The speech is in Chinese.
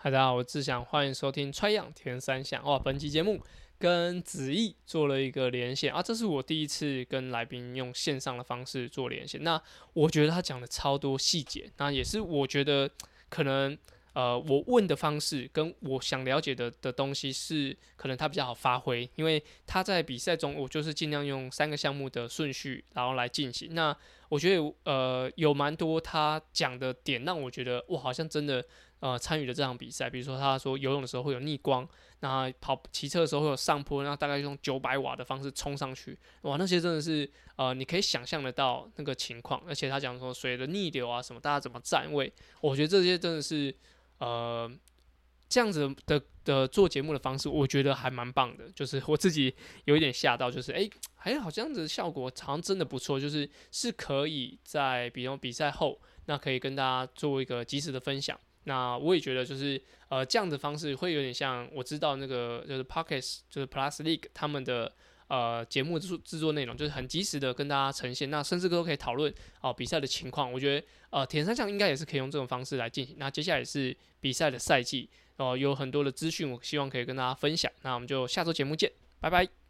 大家好，我是志祥，欢迎收听《穿样田三项》哇！本期节目跟子毅做了一个连线啊，这是我第一次跟来宾用线上的方式做连线。那我觉得他讲的超多细节，那也是我觉得可能呃，我问的方式跟我想了解的的东西是可能他比较好发挥，因为他在比赛中，我就是尽量用三个项目的顺序然后来进行。那我觉得呃，有蛮多他讲的点让我觉得哇，好像真的。呃，参与了这场比赛，比如说他说游泳的时候会有逆光，那跑骑车的时候会有上坡，然后大概用九百瓦的方式冲上去，哇，那些真的是呃，你可以想象得到那个情况，而且他讲说水的逆流啊什么，大家怎么站位，我觉得这些真的是呃这样子的的做节目的方式，我觉得还蛮棒的，就是我自己有一点吓到，就是哎，还、欸、好这样子效果好像真的不错，就是是可以在比如比赛后，那可以跟大家做一个及时的分享。那我也觉得就是呃这样的方式会有点像我知道那个就是 Pockets 就是 Plus League 他们的呃节目制制作内容，就是很及时的跟大家呈现，那甚至都可以讨论哦比赛的情况。我觉得呃铁人三项应该也是可以用这种方式来进行。那接下来是比赛的赛季哦，有很多的资讯，我希望可以跟大家分享。那我们就下周节目见，拜拜。